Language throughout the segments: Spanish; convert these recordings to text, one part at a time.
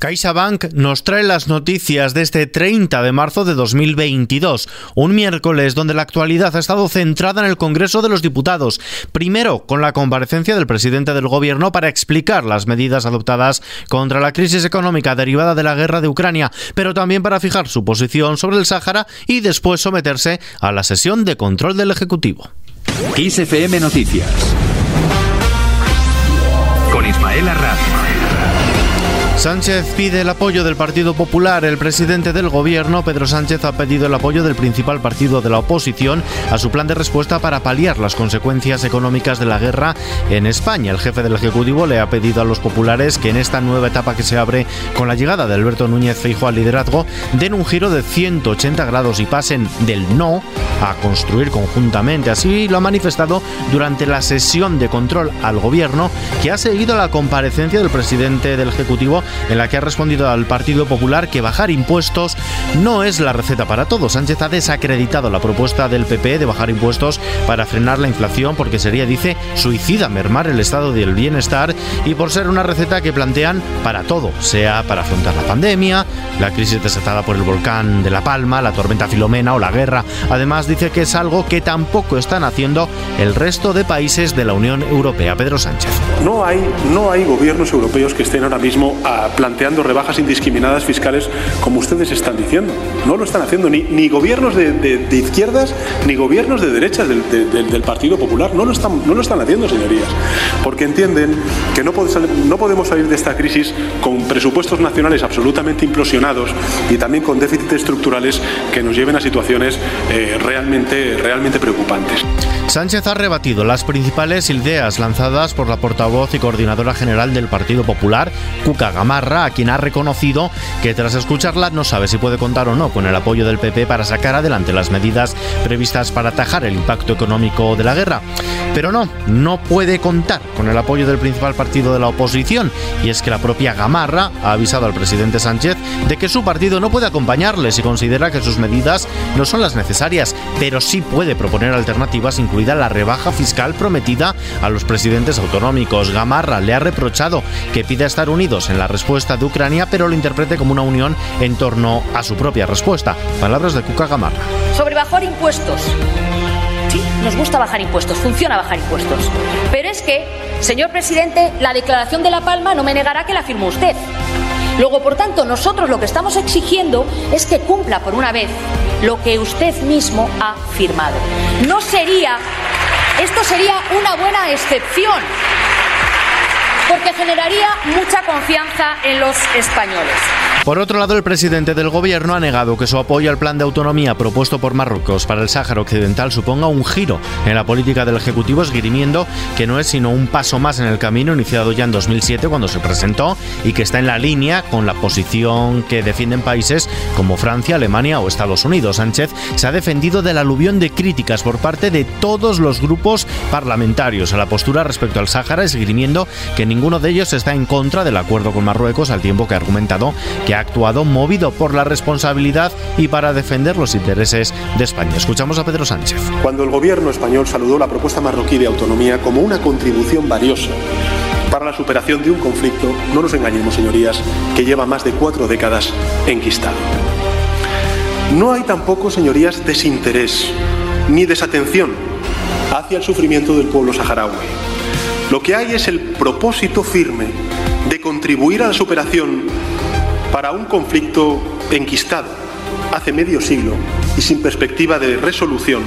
CaixaBank nos trae las noticias de este 30 de marzo de 2022, un miércoles donde la actualidad ha estado centrada en el Congreso de los Diputados. Primero, con la comparecencia del presidente del Gobierno para explicar las medidas adoptadas contra la crisis económica derivada de la guerra de Ucrania, pero también para fijar su posición sobre el Sáhara y después someterse a la sesión de control del Ejecutivo. Noticias con Ismael Sánchez pide el apoyo del Partido Popular. El presidente del gobierno, Pedro Sánchez, ha pedido el apoyo del principal partido de la oposición a su plan de respuesta para paliar las consecuencias económicas de la guerra en España. El jefe del Ejecutivo le ha pedido a los populares que en esta nueva etapa que se abre con la llegada de Alberto Núñez Feijóo al liderazgo den un giro de 180 grados y pasen del no a construir conjuntamente. Así lo ha manifestado durante la sesión de control al gobierno que ha seguido la comparecencia del presidente del Ejecutivo en la que ha respondido al Partido Popular que bajar impuestos no es la receta para todo. Sánchez ha desacreditado la propuesta del PP de bajar impuestos para frenar la inflación porque sería, dice, suicida mermar el estado del bienestar y por ser una receta que plantean para todo, sea para afrontar la pandemia, la crisis desatada por el volcán de La Palma, la tormenta Filomena o la guerra. Además, dice que es algo que tampoco están haciendo el resto de países de la Unión Europea. Pedro Sánchez. No hay, no hay gobiernos europeos que estén ahora mismo planteando rebajas indiscriminadas fiscales como ustedes están diciendo. No lo están haciendo ni, ni gobiernos de, izquierdas ni gobiernos de derechas del, del, Partido Popular. No lo, están, no lo están haciendo, señorías. Porque entienden que no, podemos salir de esta crisis con presupuestos nacionales absolutamente implosionados y también con déficits estructurales que nos lleven a situaciones eh, realmente, realmente preocupantes. Sánchez ha rebatido las principales ideas lanzadas por la portavoz y coordinadora general del Partido Popular, Cuca Gamarra, a quien ha reconocido que tras escucharla no sabe si puede contar o no con el apoyo del PP para sacar adelante las medidas previstas para atajar el impacto económico de la guerra. Pero no, no puede contar con el apoyo del principal partido de la oposición, y es que la propia Gamarra ha avisado al presidente Sánchez de que su partido no puede acompañarle si considera que sus medidas no son las necesarias, pero sí puede proponer alternativas incluida la rebaja fiscal prometida a los presidentes autonómicos. Gamarra le ha reprochado que pida estar unidos en la respuesta de Ucrania, pero lo interprete como una unión en torno a su propia respuesta. Palabras de Cuca Gamarra. Sobre bajar impuestos. Sí, nos gusta bajar impuestos, funciona bajar impuestos. Pero es que, señor presidente, la declaración de La Palma no me negará que la firmó usted. Luego, por tanto, nosotros lo que estamos exigiendo es que cumpla por una vez lo que usted mismo ha firmado. No sería, esto sería una buena excepción, porque generaría mucha confianza en los españoles. Por otro lado, el presidente del gobierno ha negado que su apoyo al plan de autonomía propuesto por Marruecos para el Sáhara Occidental suponga un giro en la política del Ejecutivo, esgrimiendo que no es sino un paso más en el camino iniciado ya en 2007 cuando se presentó y que está en la línea con la posición que defienden países como Francia, Alemania o Estados Unidos. Sánchez se ha defendido del aluvión de críticas por parte de todos los grupos parlamentarios a la postura respecto al Sáhara, esgrimiendo que ninguno de ellos está en contra del acuerdo con Marruecos, al tiempo que ha argumentado que ha actuado movido por la responsabilidad y para defender los intereses de España. Escuchamos a Pedro Sánchez. Cuando el gobierno español saludó la propuesta marroquí de autonomía como una contribución valiosa para la superación de un conflicto, no nos engañemos, señorías, que lleva más de cuatro décadas enquistado. No hay tampoco, señorías, desinterés ni desatención hacia el sufrimiento del pueblo saharaui. Lo que hay es el propósito firme de contribuir a la superación para un conflicto enquistado hace medio siglo y sin perspectiva de resolución,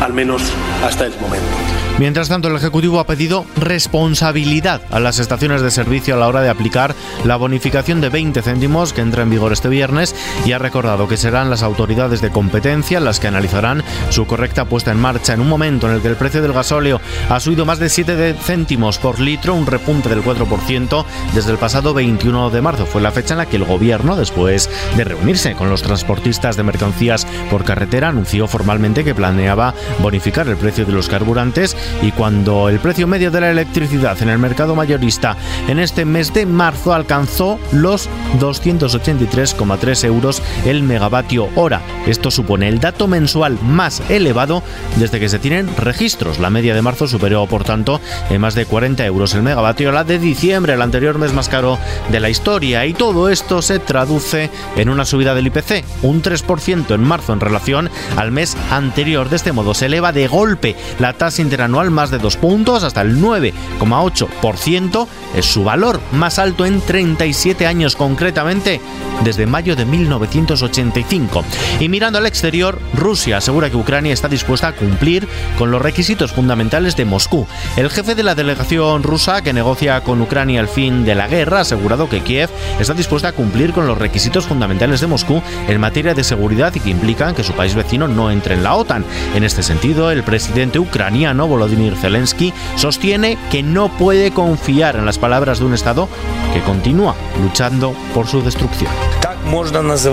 al menos hasta el momento. Mientras tanto, el Ejecutivo ha pedido responsabilidad a las estaciones de servicio a la hora de aplicar la bonificación de 20 céntimos que entra en vigor este viernes y ha recordado que serán las autoridades de competencia las que analizarán su correcta puesta en marcha en un momento en el que el precio del gasóleo ha subido más de 7 céntimos por litro, un repunte del 4% desde el pasado 21 de marzo. Fue la fecha en la que el gobierno, después de reunirse con los transportistas de mercancías por carretera, anunció formalmente que planeaba bonificar el precio de los carburantes y cuando el precio medio de la electricidad en el mercado mayorista en este mes de marzo alcanzó los 283,3 euros el megavatio hora. Esto supone el dato mensual más elevado desde que se tienen registros. La media de marzo superó, por tanto, en más de 40 euros el megavatio la de diciembre, el anterior mes más caro de la historia. Y todo esto se traduce en una subida del IPC, un 3% en marzo en relación al mes anterior. De este modo se eleva de golpe la tasa interanual más de dos puntos hasta el 9,8%. Es su valor más alto en 37 años, concretamente desde mayo de 1985. Y mirando al exterior, Rusia asegura que Ucrania está dispuesta a cumplir con los requisitos fundamentales de Moscú. El jefe de la delegación rusa que negocia con Ucrania el fin de la guerra ha asegurado que Kiev está dispuesta a cumplir con los requisitos fundamentales de Moscú en materia de seguridad y que implican que su país vecino no entre en la OTAN. En este sentido, el presidente ucraniano Volodymyr Zelensky sostiene que no puede confiar en las palabras de un Estado que continúa luchando por su destrucción.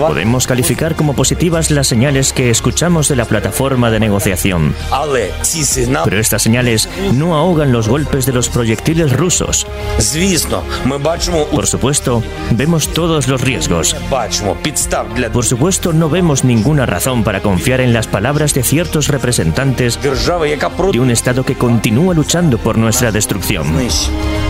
Podemos calificar como positivas las señales que escuchamos de la plataforma de negociación. Pero estas señales no ahogan los golpes de los proyectiles rusos. Por supuesto, vemos todos los riesgos. Por supuesto, no vemos ninguna razón para confiar en las palabras de ciertos representantes de un Estado que continúa luchando por nuestra destrucción.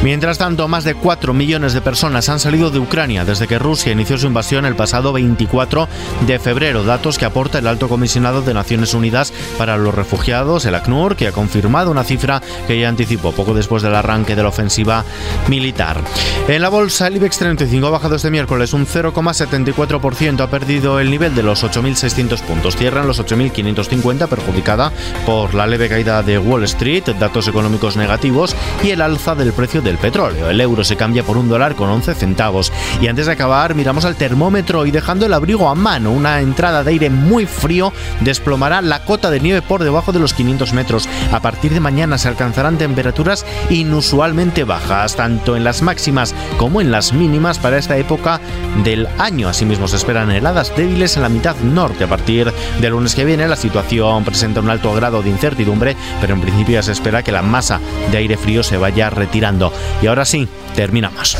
Mientras tanto, más de 4 millones de personas han salido de Ucrania desde que Rusia inició su invasión el pasado 24 de febrero, datos que aporta el alto comisionado de Naciones Unidas para los Refugiados, el ACNUR, que ha confirmado una cifra que ya anticipó poco después del arranque de la ofensiva militar. En la bolsa, el IBEX 35 ha bajado este miércoles un 0,74%, ha perdido el nivel de los 8.600 puntos, cierran los 8.550, perjudicada por la leve caída de Wall Street, datos económicos negativos y el alza del precio del petróleo. El euro se cambia por un dólar con 11 centavos. Y antes de acabar, miramos al termómetro y dejando el abrigo a mano, una entrada de aire muy frío desplomará la cota de nieve por debajo de los 500 metros. A partir de mañana se alcanzarán temperaturas inusualmente bajas, tanto en las máximas como en las mínimas para esta época del año. Asimismo, se esperan heladas débiles en la mitad norte. A partir del lunes que viene, la situación presenta un alto grado de incertidumbre, pero en principio ya se espera que la masa de aire frío se vaya retirando. Y ahora sí, terminamos.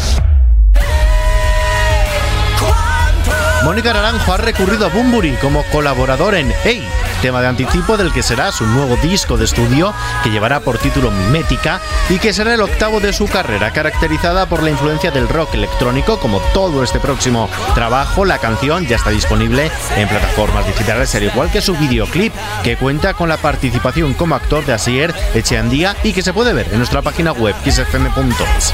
Mónica Naranjo ha recurrido a Bumburi como colaborador en Hey, tema de anticipo del que será su nuevo disco de estudio que llevará por título Mimética y que será el octavo de su carrera, caracterizada por la influencia del rock electrónico como todo este próximo trabajo. La canción ya está disponible en plataformas digitales, al igual que su videoclip, que cuenta con la participación como actor de Asier Echeandía y que se puede ver en nuestra página web xfm.es.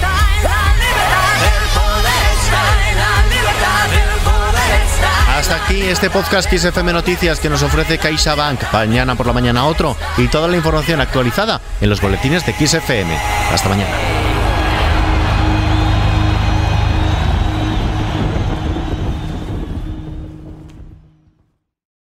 Hasta aquí este podcast XFM Noticias que nos ofrece CaixaBank. Mañana por la mañana otro y toda la información actualizada en los boletines de XFM. Hasta mañana.